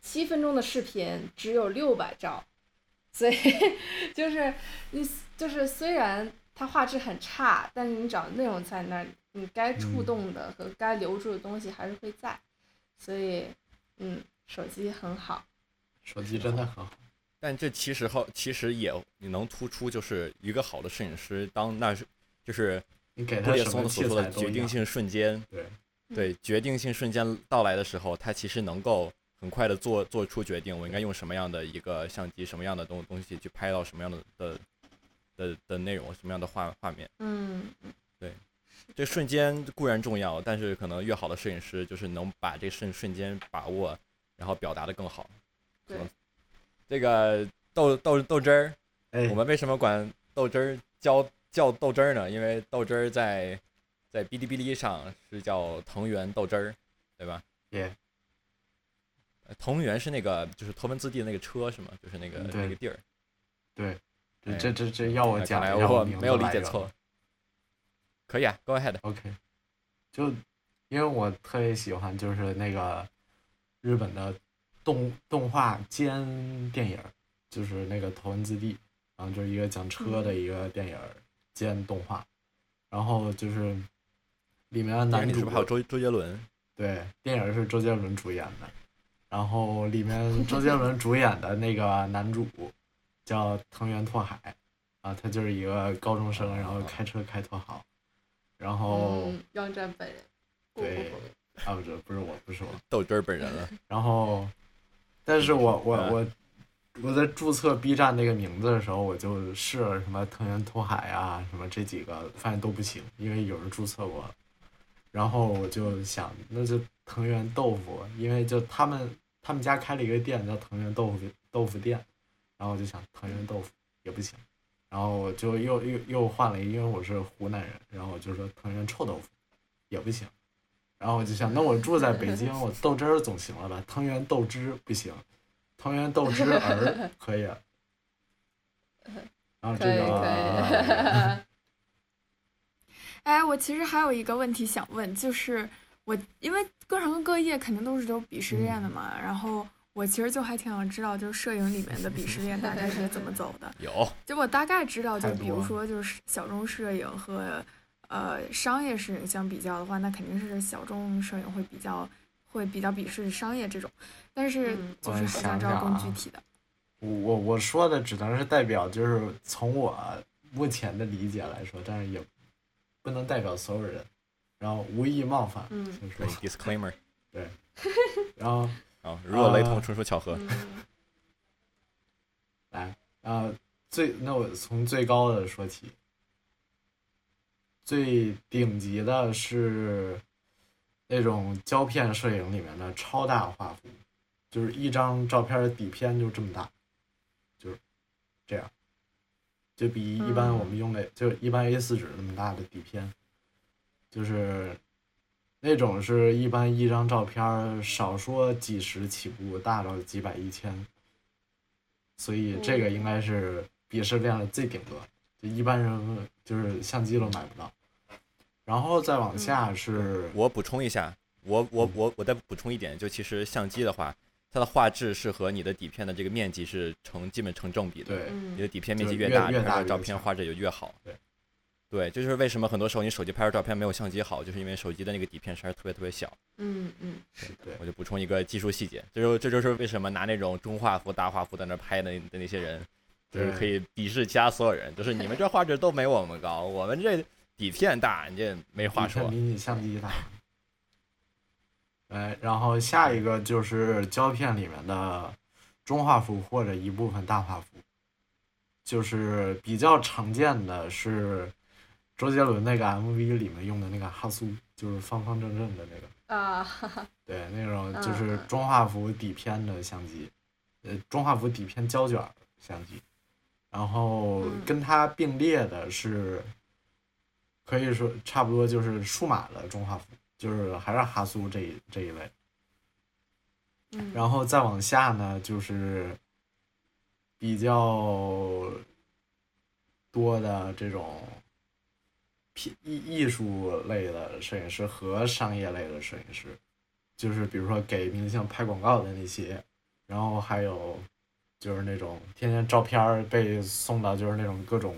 七分钟的视频只有六百兆，所以 就是你就是虽然它画质很差，但是你只要内容在那儿，你该触
嗯
动的和该留住的东西还是会在，所以嗯，手机很好。
手机真的很好。
但这其实后其实也你能突出，就是一个好的摄影师，当那是就是
你给
布列松所说。的决定性瞬间，
对，
对决定性瞬间到来的时候，他其实能够很快的做做出决定，我应该用什么样的一个相机，什么样的东东西去拍到什么样的的的的内容，什么样的画画面。
嗯，对
这瞬间固然重要，但是可能越好的摄影师就是能把这瞬瞬间把握，然后表达的更好。
对，
这个豆豆豆汁儿，
哎
我，们为什么管豆汁儿叫叫豆汁儿呢？因为豆汁儿在在哔哩哔哩上是叫藤原豆汁儿，对吧？
也
呃藤原是那个就是头文字 D 的那个车是吗？就是那个那个地儿。
对，这
哎
这这这要我讲
我没有理解错。可以啊，Go ahead。
OK，就因为我特别喜欢就是那个日本的动动画兼电影，就是那个头文字 D，然后就是一个讲车的一个电影兼动画，然后就是里面的男主
是不是还有周周杰伦？
对，电影是周杰伦主演的，然后里面周杰伦主演的那个男主叫藤原拓海，啊，他就是一个高中生，然后开车开特好，然后、
嗯，杨战本人，
对，啊不是不是我不是我，
豆汁儿本人了。
然后，但是我我
嗯
我我在注册 B 站那个名字的时候，我就试了什么藤原拓海啊，什么这几个，发现都不行，因为有人注册过了。然后我就想，那就藤原豆腐，因为就他们他们家开了一个店叫藤原豆腐豆腐店，然后我就想藤原豆腐也不行，然后我就又又又换了一个，因为我是湖南人，然后我就说藤原臭豆腐也不行，然后我就想，那我住在北京，我豆汁儿总行了吧？藤原豆汁不行，藤原豆汁儿可以。然后这个。
哎，我其实还有一个问题想问，就是我因为各行各业肯定都是有鄙视链的嘛，然后我其实就还挺想知道，就是摄影里面的鄙视链大概是怎么走的。
有，
就我大概知道，就比如说就是小众摄影和呃商业摄影相比较的话，那肯定是小众摄影会比较会比较鄙视商业这种，但是
嗯
就是
我
好想知道更具体的。
我我我说的只能是代表，就是从我目前的理解来说，但是也不能代表所有人，然后无意冒犯，
嗯。
就是
对 disclaimer 对。
然后
啊，如果雷同，
啊
纯属巧合。
嗯
来，啊，最那我从最高的说起，最顶级的是那种胶片摄影里面的超大画幅，就是一张照片的底片就这么大，就是这样，就比一般我们用的、就一般 A 四纸那么大的底片，就是那种是一般一张照片少说几十起步，大到几百一千，所以这个应该是鄙视链的最顶端，就一般人就是相机都买不到。然后再往下是，
我补充一下，我我我我再补充一点，就其实相机的话，它的画质是和你的底片的这个面积是成基本成正比的。
对，
嗯
你的底片面积
越
大，
越大越
你拍出来照片画质就越好。
对，
对，这就是为什么很多时候你手机拍出照片没有相机好，就是因为手机的那个底片实在是特别特别小。
嗯嗯，是的，
对
我就补充一个技术细节，这就这就是为什么拿那种中画幅、大画幅在那拍的的那些人，就是可以鄙视其他所有人，就是你们这画质都没我们高，我们这底片大，你这没话说
比。你相机大。哎，然后下一个就是胶片里面的中画幅或者一部分大画幅，就是比较常见的是周杰伦那个 MV 里面用的那个哈苏，就是方方正正的那个，
啊，哈哈，
对，那种
嗯
就是
嗯
中画幅底片的相机，呃，中画幅底片胶卷相机，然后
嗯
跟它并列的是，可以说差不多就是数码的中画幅，就是还是哈苏这一这一类，
嗯，
然后再往下呢就是比较多的这种艺艺艺术类的摄影师和商业类的摄影师，就是比如说给明星拍广告的那些，然后还有就是那种天天照片儿被送到就是那种各种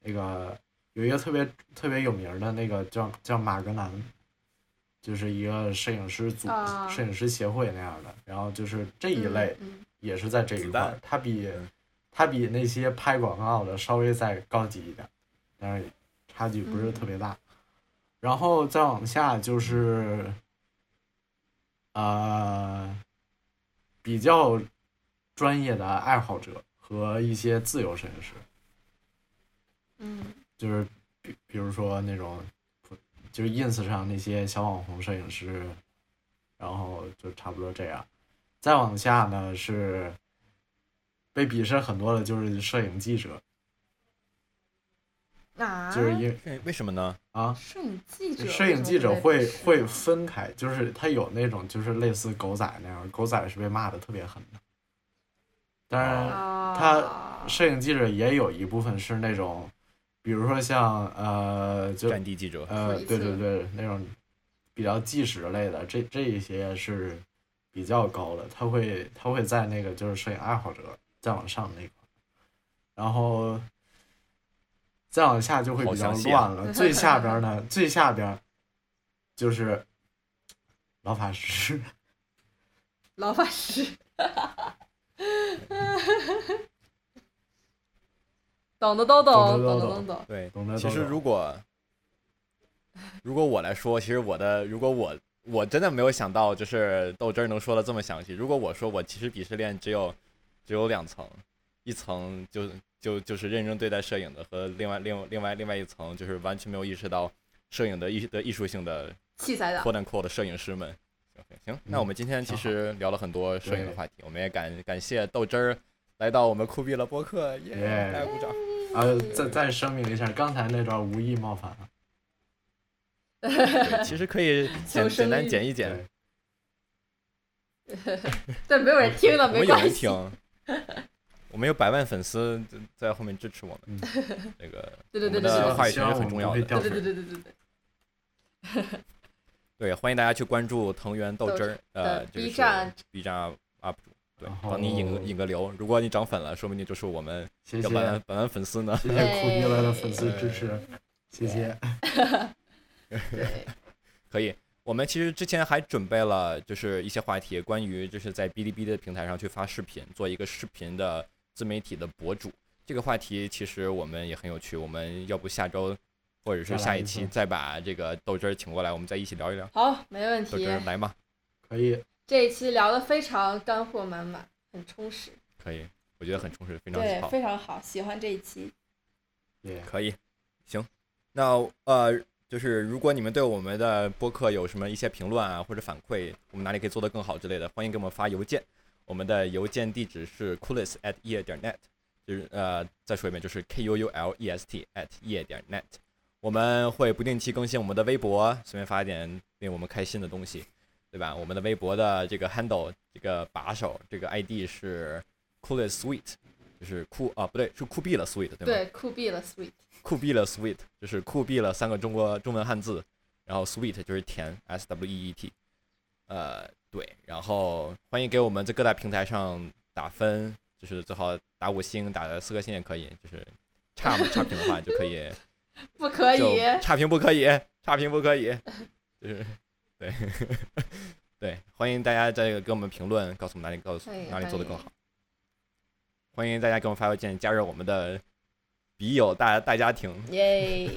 那个有一个特别特别有名的那个叫叫马格南，就是一个摄影师组、
啊
摄影师协会那样的，然后就是这一类。
嗯，
也是在这一块它比
嗯
它比那些拍广告的稍微再高级一点，但是差距不是特别大。然后再往下就是，呃，比较专业的爱好者和一些自由摄影师，
嗯
就是比比如说那种，就是 ins 上那些小网红摄影师，然后就差不多这样。再往下呢是被鄙视很多的，就是摄影记者，
嗯啊，
就是因
为为什么呢？
啊，
摄影记者，
摄影记者会会
分
分开，就是他有那种就是类似狗仔那样，狗仔是被骂的特别狠的。当然，
啊，
他摄影记者也有一部分是那种，比如说像呃，就
战地记者，
呃，对对对，那种比较纪实类的，这这一些是比较高的，他会他会在那个就是摄影爱好者再往上那块儿，然后再往下就会比较乱了。最下边儿呢，最下边儿就是老法师，
老法师，懂的都懂，
懂的都懂
懂的都懂。
对，其实如果如果我来说，其实我的如果我我真的没有想到，就是豆汁儿能说的这么详细。如果我说我其实鄙视链只有只有两层，一层就就就是认真对待摄影的，和另外另另外另外一层就是完全没有意识到摄影的艺的艺术性的
器材的
，quote and quote 的摄影师们。行，那我们今天其实聊了很多摄影的话题，我们也感感谢豆汁儿来到我们酷毙了播客，耶，
耶
大家鼓掌。
呃，再再声明一下，刚才那段无意冒犯
了。其实可以 简简单剪一剪，
对，
但没有人听的，
我们有
没关系。
人听，我们有百万粉丝在后面支持我们，那个
对对对
我们
对对
的话语权是很重要的。
对对。对对对对对，
对，欢迎大家去关注藤原豆汁儿，呃，
的
这个
B
是
站
B 站 UP 主，帮你引个引个流。如果你涨粉了，说不定就是我们
谢谢
要百万百万粉丝呢。
谢谢苦逼了的粉丝支持
哎，
谢谢。
对，
可以。我们其实之前还准备了，就是一些话题，关于就是在哔哩哔哩的平台上去发视频，做一个视频的自媒体的博主。这个话题其实我们也很有趣，我们要不下周或者是下一期再把这个豆汁儿请过来，我们再一起聊一聊。
好，没问题
豆汁。儿来嘛，
可以，
这一期聊的非常干货满满，很充实。
可以。我觉得很充实，非常
对，
好。
非常好，喜欢这一期。
也
可以，行，那呃，就是如果你们对我们的播客有什么一些评论啊，或者反馈，我们哪里可以做得更好之类的，欢迎给我们发邮件。我们的邮件地址是 coolest at 夜点 net，就是呃，再说一遍，就是 k u u l e s t at 夜点 net。我们会不定期更新我们的微博，随便发一点令我们开心的东西，对吧？我们的微博的这个 handle 这个把手这个 ID 是 coolest sweet，就是酷啊不对，是酷毙了 sweet 对吗？
对，酷毙了，sweet。
酷毙了 sweet，就是酷毙了三个中国中文汉字，然后 sweet 就是甜 s w e e t，呃对，然后欢迎给我们在各大平台上打分，就是最好打五星，打四颗星也可以，就是差差评的话就可以，
不可以，
差评不可以，差评不可以，就是对对，欢迎大家再给我们评论，告诉我们哪里告诉哪里做的更好，欢迎大家给我们发邮件加入我们的笔友大大家庭。
耶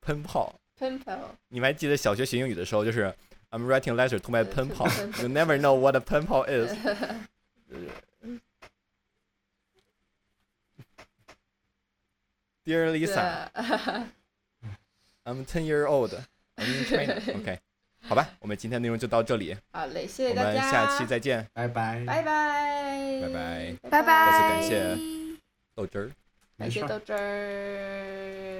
喷炮。
，pimple，
你们还记得小学学英语的时候，就是 I'm writing letter to my
对
pen pal. You never know what a pen pal is. Dear Lisa，I'm ten year old. I'm in training. OK，好吧，我们今天内容就到这里，
好嘞，谢谢大家，
下期再见，
拜拜，
拜拜，
拜拜
拜拜。
再次感谢豆汁
儿
感谢豆汁儿。